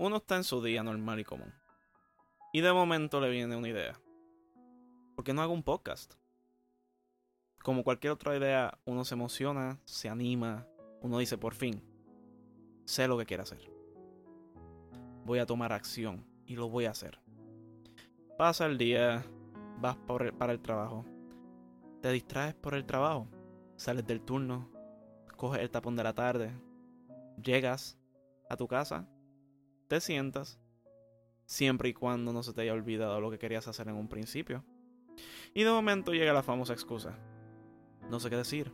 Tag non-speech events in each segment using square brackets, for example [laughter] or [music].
uno está en su día normal y común. Y de momento le viene una idea. ¿Por qué no hago un podcast? Como cualquier otra idea, uno se emociona, se anima, uno dice, por fin, sé lo que quiero hacer. Voy a tomar acción y lo voy a hacer. Pasa el día, vas para el trabajo, te distraes por el trabajo, sales del turno, coges el tapón de la tarde, llegas a tu casa, te sientas, siempre y cuando no se te haya olvidado lo que querías hacer en un principio. Y de momento llega la famosa excusa. No sé qué decir.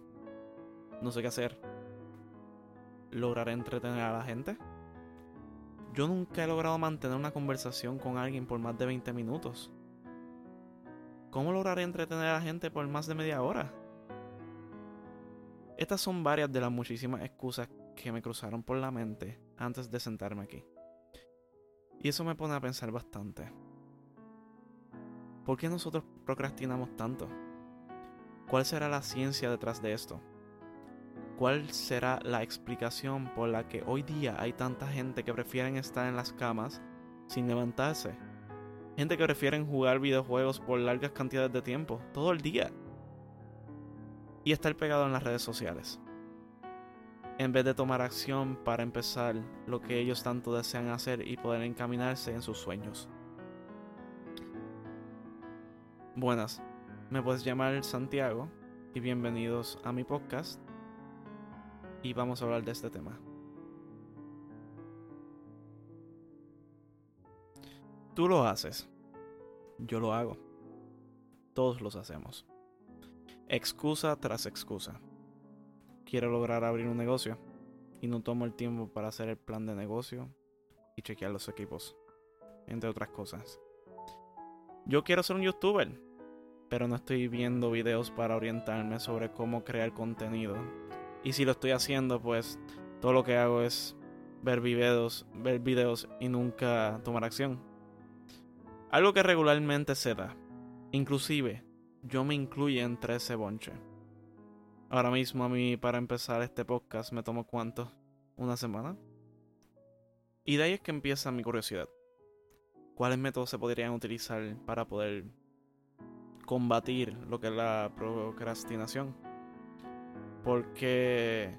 No sé qué hacer. ¿Lograré entretener a la gente? Yo nunca he logrado mantener una conversación con alguien por más de 20 minutos. ¿Cómo lograré entretener a la gente por más de media hora? Estas son varias de las muchísimas excusas que me cruzaron por la mente antes de sentarme aquí. Y eso me pone a pensar bastante. ¿Por qué nosotros procrastinamos tanto? ¿Cuál será la ciencia detrás de esto? ¿Cuál será la explicación por la que hoy día hay tanta gente que prefieren estar en las camas sin levantarse? Gente que prefieren jugar videojuegos por largas cantidades de tiempo, todo el día. Y estar pegado en las redes sociales. En vez de tomar acción para empezar lo que ellos tanto desean hacer y poder encaminarse en sus sueños. Buenas, me puedes llamar Santiago y bienvenidos a mi podcast y vamos a hablar de este tema. Tú lo haces. Yo lo hago. Todos los hacemos. Excusa tras excusa. Quiero lograr abrir un negocio y no tomo el tiempo para hacer el plan de negocio y chequear los equipos, entre otras cosas. Yo quiero ser un youtuber, pero no estoy viendo videos para orientarme sobre cómo crear contenido. Y si lo estoy haciendo, pues todo lo que hago es ver videos, ver videos y nunca tomar acción. Algo que regularmente se da. Inclusive, yo me incluyo entre ese bonche. Ahora mismo a mí para empezar este podcast me tomo cuánto? ¿Una semana? Y de ahí es que empieza mi curiosidad. ¿Cuáles métodos se podrían utilizar para poder combatir lo que es la procrastinación? Porque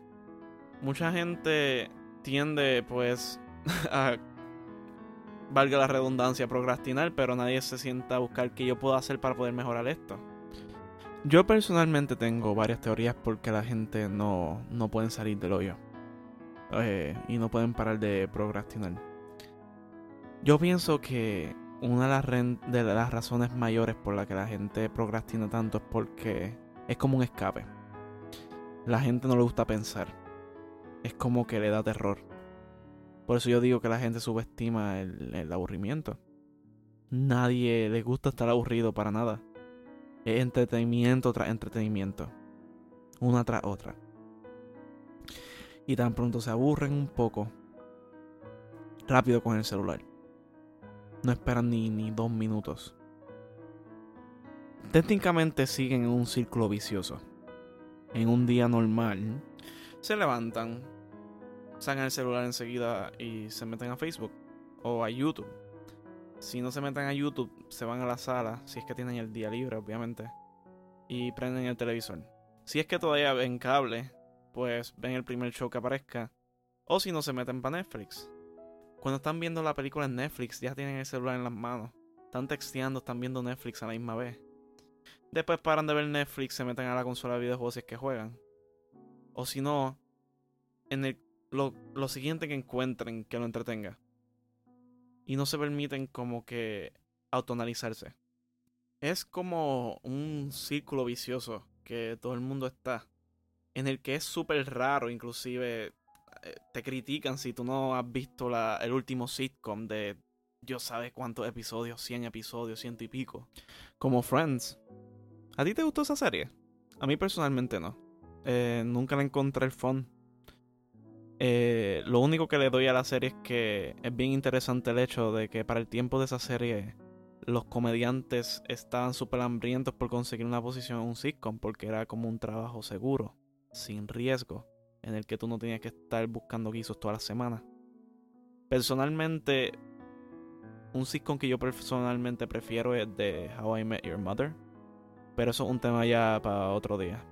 mucha gente tiende pues [laughs] a valga la redundancia, procrastinar, pero nadie se sienta a buscar qué yo puedo hacer para poder mejorar esto. Yo personalmente tengo varias teorías porque la gente no, no pueden salir del hoyo. Eh, y no pueden parar de procrastinar. Yo pienso que una de las, razones mayores por la que la gente procrastina tanto es porque es como un escape. La gente no le gusta pensar. Es como que le da terror. Por eso yo digo que la gente subestima el, aburrimiento. Nadie le gusta estar aburrido para nada. Es entretenimiento tras entretenimiento. Una tras otra. Y tan pronto se aburren un poco. Rápido con el celular. No esperan ni, ni dos minutos. Técnicamente siguen en un círculo vicioso. En un día normal, se levantan, sacan el celular enseguida y se meten a Facebook o a YouTube. Si no se meten a YouTube, se van a la sala, si es que tienen el día libre, obviamente, y prenden el televisor. Si es que todavía ven cable, pues ven el primer show que aparezca. O si no se meten para Netflix. Cuando están viendo la película en Netflix, ya tienen el celular en las manos. Están texteando, están viendo Netflix a la misma vez. Después paran de ver Netflix, se meten a la consola de videojuegos si es que juegan. O si no, en el lo, siguiente que encuentren que lo entretenga. Y no se permiten como que autonalizarse. Es como un círculo vicioso que todo el mundo está. En el que es súper raro, inclusive eh, te critican si tú no has visto la, el último sitcom de Dios sabe cuántos episodios, 100 episodios, ciento y pico. Como Friends. ¿A ti te gustó esa serie? A mí personalmente no. Eh, nunca la encontré el fun. Eh, lo único que le doy a la serie es que es bien interesante el hecho de que para el tiempo de esa serie los comediantes estaban súper hambrientos por conseguir una posición en un sitcom porque era como un trabajo seguro, sin riesgo, en el que tú no tenías que estar buscando guisos toda la semana. Personalmente, un sitcom que yo personalmente prefiero es de How I Met Your Mother. Pero eso es un tema ya para otro día.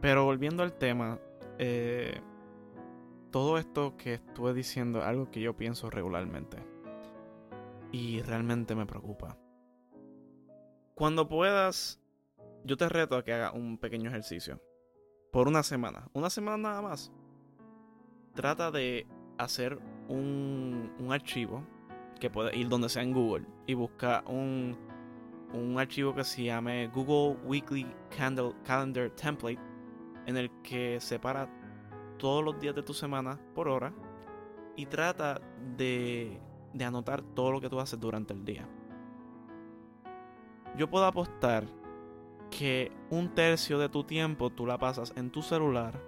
Pero volviendo al tema, eh, todo esto que estuve diciendo es algo que yo pienso regularmente. Y realmente me preocupa. Cuando puedas, yo te reto a que hagas un pequeño ejercicio. Por una semana. Una semana nada más. Trata de hacer un, un archivo que puede ir donde sea en Google y busca un, un archivo que se llame Google Weekly Calendar Template en el que separa todos los días de tu semana por hora y trata de, anotar todo lo que tú haces durante el día. Yo puedo apostar que un tercio de tu tiempo tú la pasas en tu celular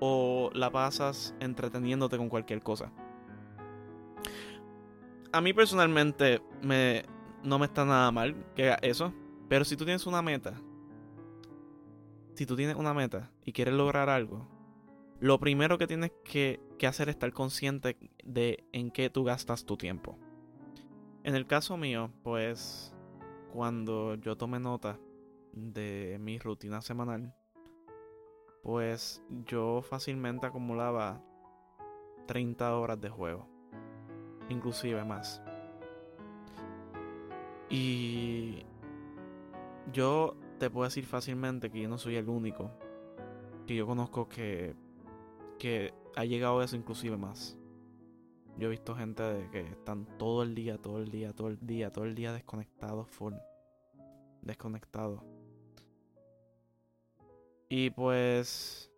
o la pasas entreteniéndote con cualquier cosa. A mí personalmente me, no me está nada mal que haga eso, pero si tú tienes una meta, si tú tienes una meta y quieres lograr algo, lo primero que tienes que, hacer es estar consciente de en qué tú gastas tu tiempo. En el caso mío, pues cuando yo tomé nota de mi rutina semanal, pues yo fácilmente acumulaba 30 horas de juego, inclusive más. Y yo te puedo decir fácilmente que yo no soy el único que yo conozco que, que ha llegado eso inclusive más. Yo he visto gente de que están todo el día, todo el día, todo el día, todo el día desconectados, full. Desconectados. Y pues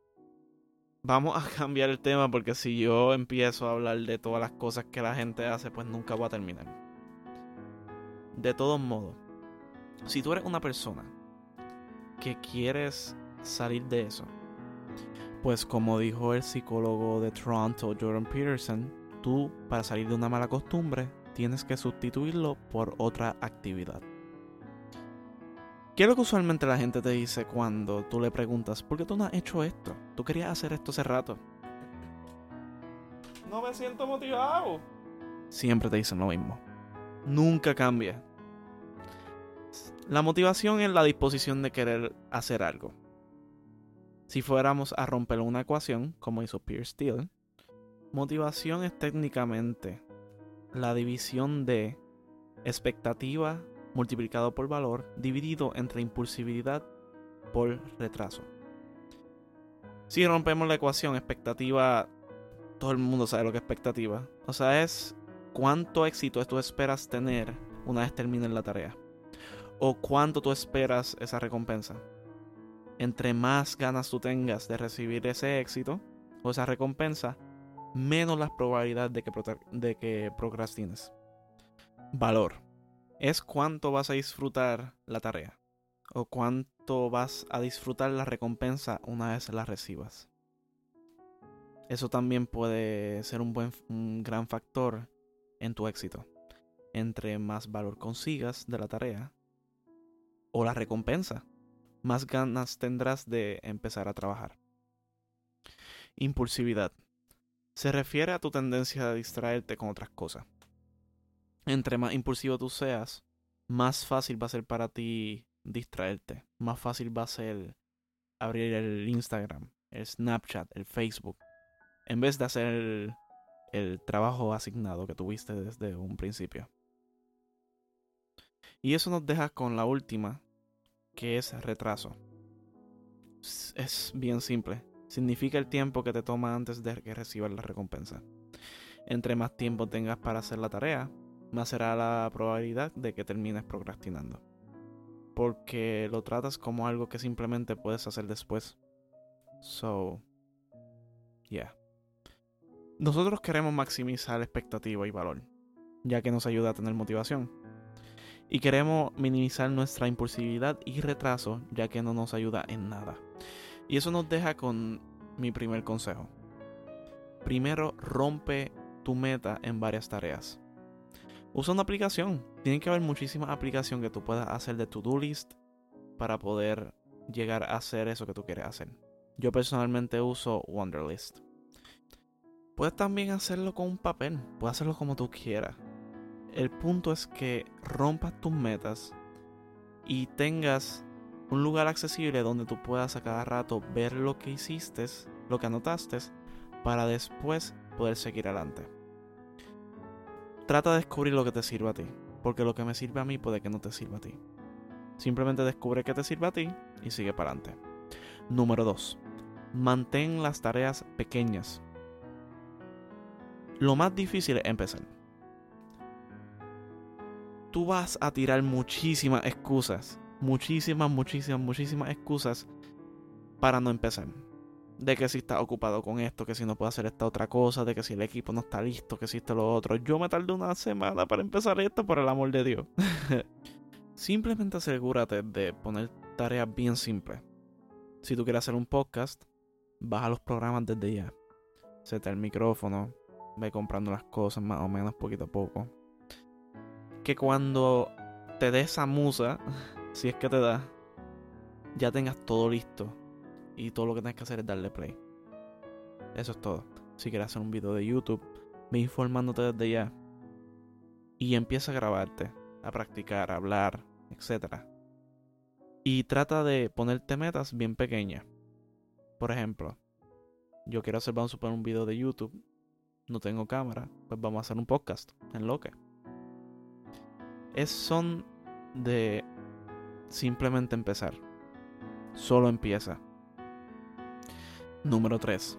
vamos a [laughs] cambiar el tema porque si yo empiezo a hablar de todas las cosas que la gente hace, pues nunca voy a terminar. De todos modos, si tú eres una persona que quieres salir de eso, pues como dijo el psicólogo de Toronto, Jordan Peterson, tú para salir de una mala costumbre tienes que sustituirlo por otra actividad. ¿Qué es lo que usualmente la gente te dice cuando tú le preguntas, ¿por qué tú no has hecho esto? Tú querías hacer esto hace rato. No me siento motivado. Siempre te dicen lo mismo. Nunca cambia. La motivación es la disposición de querer hacer algo. Si fuéramos a romper una ecuación, como hizo Pierce Steele, motivación es técnicamente la división de expectativa multiplicado por valor dividido entre impulsividad por retraso. Si rompemos la ecuación expectativa, todo el mundo sabe lo que es expectativa. O sea, es cuánto éxito tú esperas tener una vez termines la tarea. O cuánto tú esperas esa recompensa. Entre más ganas tú tengas de recibir ese éxito o esa recompensa, menos la probabilidad de que, de que procrastines. Valor es cuánto vas a disfrutar la tarea o cuánto vas a disfrutar la recompensa una vez la recibas. Eso también puede ser un buen un gran factor en tu éxito. Entre más valor consigas de la tarea o la recompensa, más ganas tendrás de empezar a trabajar. Impulsividad. Se refiere a tu tendencia a distraerte con otras cosas entre más impulsivo tú seas, más fácil va a ser para ti distraerte. Más fácil va a ser abrir el Instagram, el Snapchat, el Facebook, en vez de hacer el, trabajo asignado que tuviste desde un principio. Y eso nos deja con la última, que es retraso. Es bien simple. Significa el tiempo que te toma antes de que recibas la recompensa. Entre más tiempo tengas para hacer la tarea, más será la probabilidad de que termines procrastinando. Porque lo tratas como algo que simplemente puedes hacer después. So, yeah. Nosotros queremos maximizar expectativa y valor, ya que nos ayuda a tener motivación. Y queremos minimizar nuestra impulsividad y retraso, ya que no nos ayuda en nada. Y eso nos deja con mi primer consejo. Primero, rompe tu meta en varias tareas. Usa una aplicación. Tiene que haber muchísimas aplicaciones que tú puedas hacer de to-do list para poder llegar a hacer eso que tú quieres hacer. Yo personalmente uso Wonderlist. Puedes también hacerlo con un papel, puedes hacerlo como tú quieras. El punto es que rompas tus metas y tengas un lugar accesible donde tú puedas a cada rato ver lo que hiciste, lo que anotaste, para después poder seguir adelante. Trata de descubrir lo que te sirve a ti, porque lo que me sirve a mí puede que no te sirva a ti. Simplemente descubre que te sirve a ti y sigue para adelante. Número 2. Mantén las tareas pequeñas. Lo más difícil es empezar. Tú vas a tirar muchísimas excusas. Muchísimas, muchísimas, muchísimas excusas para no empezar. De que si estás ocupado con esto, que si no puedo hacer esta otra cosa, de que si el equipo no está listo, que si esto lo otro. Yo me tardé una semana para empezar esto, por el amor de Dios. [laughs] Simplemente asegúrate de poner tareas bien simples. Si tú quieres hacer un podcast, baja los programas desde ya. Seta el micrófono, ve comprando las cosas más o menos poquito a poco. Que cuando te dé esa musa, [laughs] si es que te da, ya tengas todo listo. Y todo lo que tienes que hacer es darle play. Eso es todo. Si quieres hacer un video de YouTube, ve informándote desde ya. Y empieza a grabarte, a practicar, a hablar, etc. Y trata de ponerte metas bien pequeñas. Por ejemplo, yo quiero hacer, vamos a poner un video de YouTube no tengo cámara, pues vamos a hacer un podcast en lo que. Es son de simplemente empezar. Solo empieza. Número 3.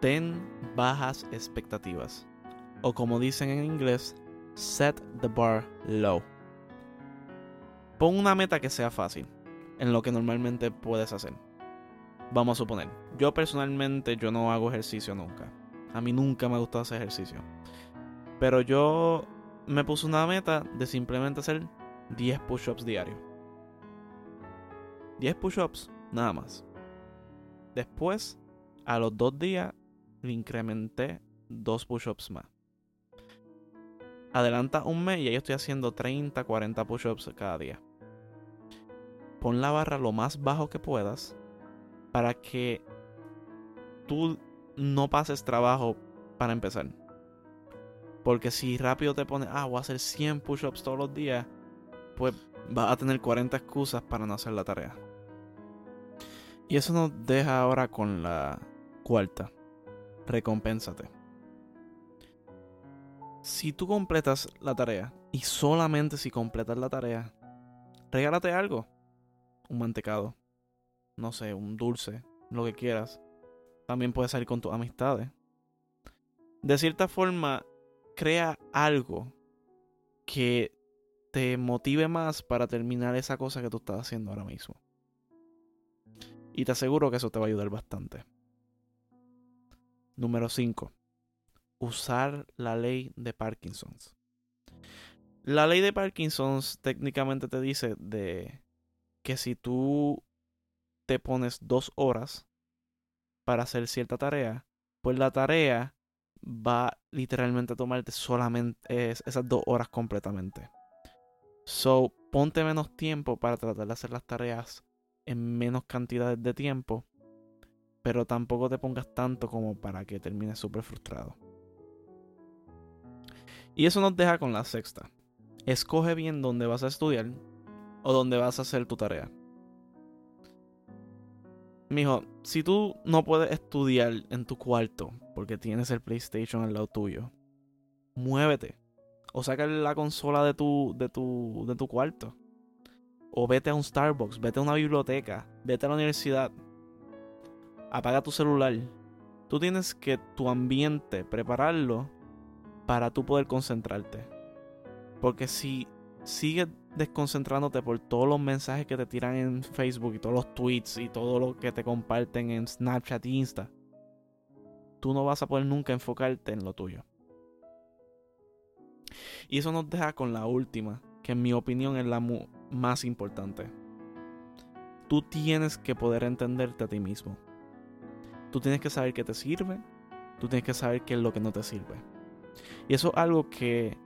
Ten bajas expectativas. O como dicen en inglés, set the bar low. Pon una meta que sea fácil, en lo que normalmente puedes hacer. Vamos a suponer, yo personalmente yo no hago ejercicio nunca. A mí nunca me ha gustado hacer ejercicio. Pero yo me puse una meta de simplemente hacer 10 push-ups diarios. 10 push-ups, nada más. Después, a los dos días, le incrementé 2 push-ups más. Adelanta un mes y yo estoy haciendo 30, 40 push-ups cada día. Pon la barra lo más bajo que puedas para que tú no pases trabajo para empezar. Porque si rápido te pones, ah, voy a hacer 100 push-ups todos los días, pues vas a tener 40 excusas para no hacer la tarea. Y eso nos deja ahora con la cuarta. Recompénsate. Si tú completas la tarea, y solamente si completas la tarea, regálate algo. Un mantecado. No sé, un dulce, lo que quieras. También puedes salir con tus amistades. De cierta forma, crea algo que te motive más para terminar esa cosa que tú estás haciendo ahora mismo. Y te aseguro que eso te va a ayudar bastante. Número 5. Usar la ley de Parkinson's. La ley de Parkinson's técnicamente te dice de que si tú te pones dos horas para hacer cierta tarea, pues la tarea va literalmente a tomarte solamente esas dos horas completamente. So, ponte menos tiempo para tratar de hacer las tareas en menos cantidades de tiempo, pero tampoco te pongas tanto como para que termines súper frustrado. Y eso nos deja con la sexta. Escoge bien dónde vas a estudiar o dónde vas a hacer tu tarea. Mijo, si tú no puedes estudiar en tu cuarto porque tienes el PlayStation al lado tuyo, muévete. O saca la consola de tu, de tu, de tu cuarto. O vete a un Starbucks, vete a una biblioteca, vete a la universidad. Apaga tu celular. Tú tienes que tu ambiente prepararlo para tú poder concentrarte. Porque si sigues desconcentrándote por todos los mensajes que te tiran en Facebook y todos los tweets y todo lo que te comparten en Snapchat e Insta, tú no vas a poder nunca enfocarte en lo tuyo. Y eso nos deja con la última, que en mi opinión es la más importante. Tú tienes que poder entenderte a ti mismo. Tú tienes que saber qué te sirve, tú tienes que saber qué es lo que no te sirve. Y eso es algo que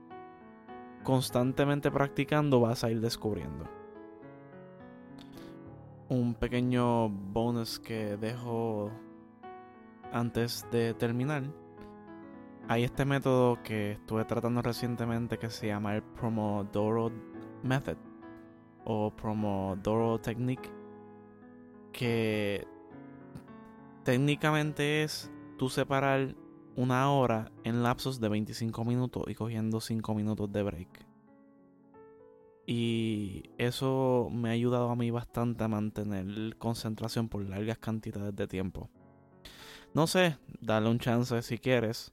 constantemente practicando vas a ir descubriendo. Un pequeño bonus que dejo antes de terminar hay este método que estuve tratando recientemente que se llama el Promodoro Method o Promodoro Technique que técnicamente es tú separar una hora en lapsos de 25 minutos y cogiendo 5 minutos de break. Y eso me ha ayudado a mí bastante a mantener concentración por largas cantidades de tiempo. No sé, dale un chance si quieres.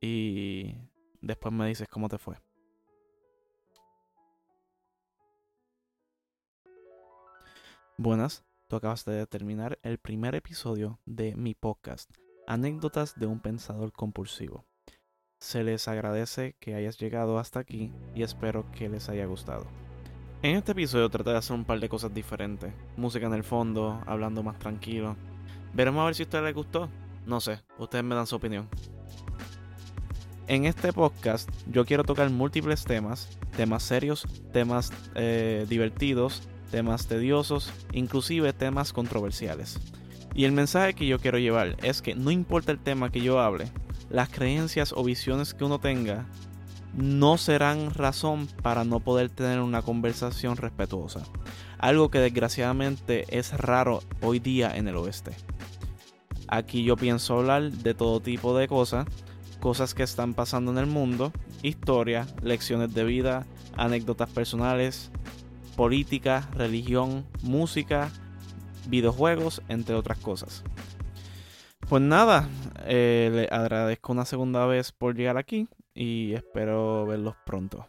Y después me dices cómo te fue. Buenas, tú acabas de terminar el primer episodio de mi podcast, Anécdotas de un Pensador Compulsivo. Se les agradece que hayas llegado hasta aquí y espero que les haya gustado. En este episodio traté de hacer un par de cosas diferentes. Música en el fondo, hablando más tranquilo. Veremos a ver si a ustedes les gustó. No sé, ustedes me dan su opinión. En este podcast yo quiero tocar múltiples temas, temas serios, temas eh, divertidos, temas tediosos, inclusive temas controversiales. Y el mensaje que yo quiero llevar es que no importa el tema que yo hable, las creencias o visiones que uno tenga no serán razón para no poder tener una conversación respetuosa. Algo que desgraciadamente es raro hoy día en el oeste. Aquí yo pienso hablar de todo tipo de cosas, cosas que están pasando en el mundo, historia, lecciones de vida, anécdotas personales, política, religión, música, videojuegos, entre otras cosas. Pues nada, eh, le agradezco una segunda vez por llegar aquí y espero verlos pronto.